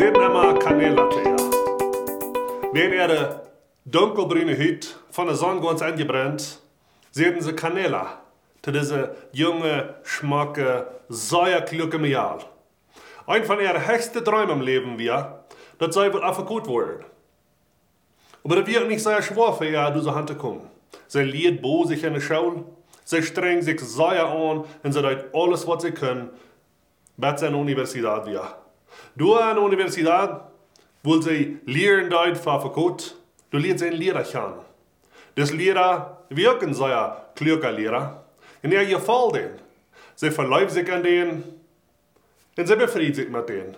Zeednema kaneellatte, ja. Wenn ihre dunkelbrüne Hüt von der Sonne ganz angebrannt, sehen sie Kanela, zu diese junge, schmacke, säuerklücke Mial. Ein von ihren höchsten Träumen im Leben wir, das sei wohl einfach gut werden. Aber das wird nicht sehr schwer für ihr, durch die Hand zu kommen. Sie liert sich in der Schule, sie strengt sich sehr an und sie tun alles, was sie können, bis an der Universität wird. Du an der Universität, wo sie lehren dort gut, du lernst einen Lehrer kennen. Das Lehrer wirken sehr kluge Lehrer, und er gefällt denen. Sie verläuft sich an denen, und sie befriedigt sich mit denen.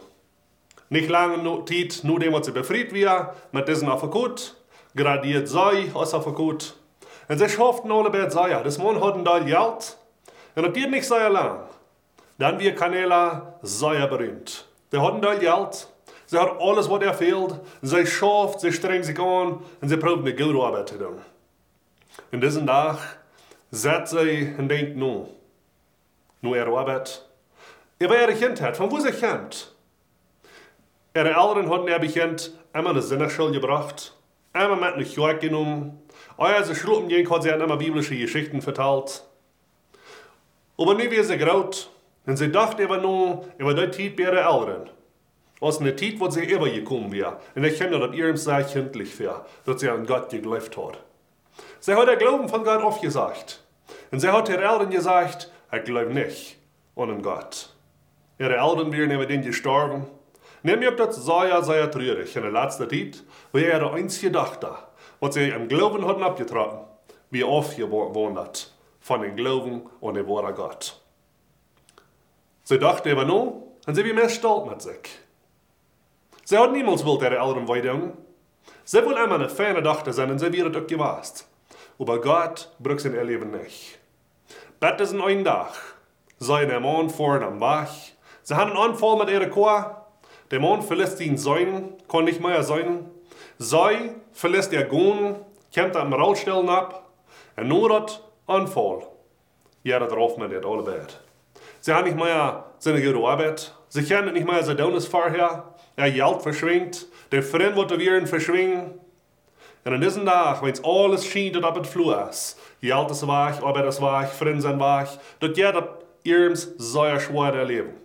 Nicht lange Zeit, nur dem, was sie befriedigt wird, mit diesen auf gut, gradiert sei, aus auf gut. Und sie schafften alle bei sei, das Mann hat ein Teil Geld, und das geht nicht sehr lang. Dann wird Kanela sehr berühmt. Hat ein Teil Geld, sie hat alles, was er fehlt, sie schafft, sie strengt sich an, und sie probiert eine gute Arbeit zu tun. Und diesen Tag setzt sie und denkt nun, nur ihre Arbeit. Er war ihre Kindheit, von wo sie kennt. Ihre Eltern hatten er bekend einmal eine Sinnerschule gebracht, einmal mit einer Kirche genommen, als sie schlupen gehen, hat sie immer biblische Geschichten verteilt. Aber nu wie sie graut, und sie dachte immer nur über die Zeit bei ihren Eltern. Aus einer Zeit, wo sie immer gekommen wäre. Und ich kenne, dass ihrem sehr kindlich wäre, dass sie an Gott geglaubt hat. Sie hat der Glauben von Gott aufgesagt. Und sie hat ihren Eltern gesagt, ich glaube nicht an Gott. Ihre Eltern wären über den gestorben. Nimm mir das sehr, sehr traurig in der letzten Zeit, wo er der einzige dachte, was sie im Glauben hatten abgetragen, wie aufgewandert von dem Glauben an den wahren Gott. Sie dachte aber nur, und sie wie mehr stolz mit sich. Sie hat niemals wollt ihre Eltern weidungen. Sie will immer eine feine Dachte sein und sie wird es auch gewasst. Aber Gott braucht sein Leben nicht. Bett ist ein ein Tag. Sei der Mann vorne am Bach. Sie haben einen Anfall mit ihrer Kuh. Der Mann verlässt ihn sein, kann nicht mehr sein. Sei verlässt er Gun, kommt am Rausstellen ab. Und nur das Anfall. Ja, darauf mit ihr alle Bett. Sie haben nicht mehr seine gute Arbeit. Sie kennen nicht mehr sein Donis vorher. Er Geld verschwingt. Der Freund wird wieder verschwingen. Und an diesem Tag, wenn alles schien, dat op het vloer is, Geld is weg, arbeid is weg, vrienden zijn weg, jij dat eerms zeer schwer erleben.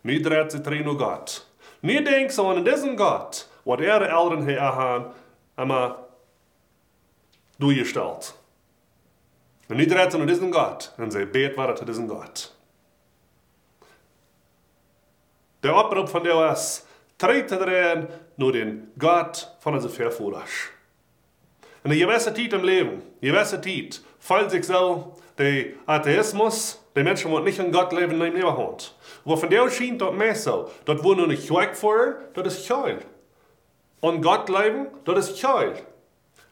Nu dreht sich drin um Gott. Nu denkt so an diesen Gott, wat ihre Eltern hier haben, einmal durchgestellt. Und nu dreht sich um diesen Gott, und sie bet war zu diesem Gott. Der Abruf von der ist, trete drin nur den Gott von unserer Verführers. En je gewisse tijd im Leben, je gewisse tijd, fällt sich so, der Atheismus, die Menschen, die nicht an Gott leben, nehmen ihre Hand. Aber von der schien dort mehr so, dort wo nur nicht Zweig vor, dort ist Keul. An Gott leben, dort ist Keul.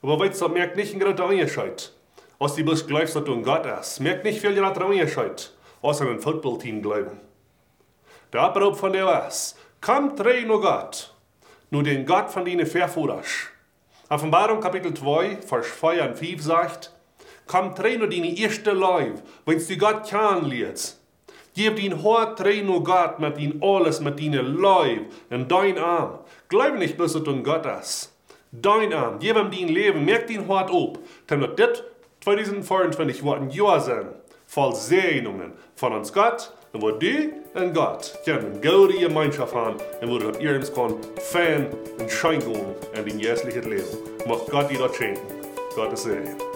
Aber weißt du, merkt nicht ein großer Unterschied. Als die bloß glaubst, dass du ein Gott hast, merkt nicht viel großer Unterschied, außer ein Footballteam glauben. Der Abruf von der ist, komm, dreh nur Gott, nur den Gott von deinen Verführers. Offenbarung Kapitel 2, Vers 4 und 5 sagt, Komm, train nur deine erste Leib, wenn du Gott kennenlernst. Gib dein Hort, train nur Gott mit dein alles, mit deinem Leib und dein Arm. Glaub nicht bloß, dass du Gott hast. Dein Arm, gib ihm dein Leben, merk dein Hort ab. Damit das 2024 wird ein Jahr sein, voll Segnungen von uns Gott und wo du und Gott können gute Gemeinschaft haben und wo du ihrens kann Fan und Schein gehen in dein jährliches Leben. Mag Gott dir das schenken. Gottes Segen.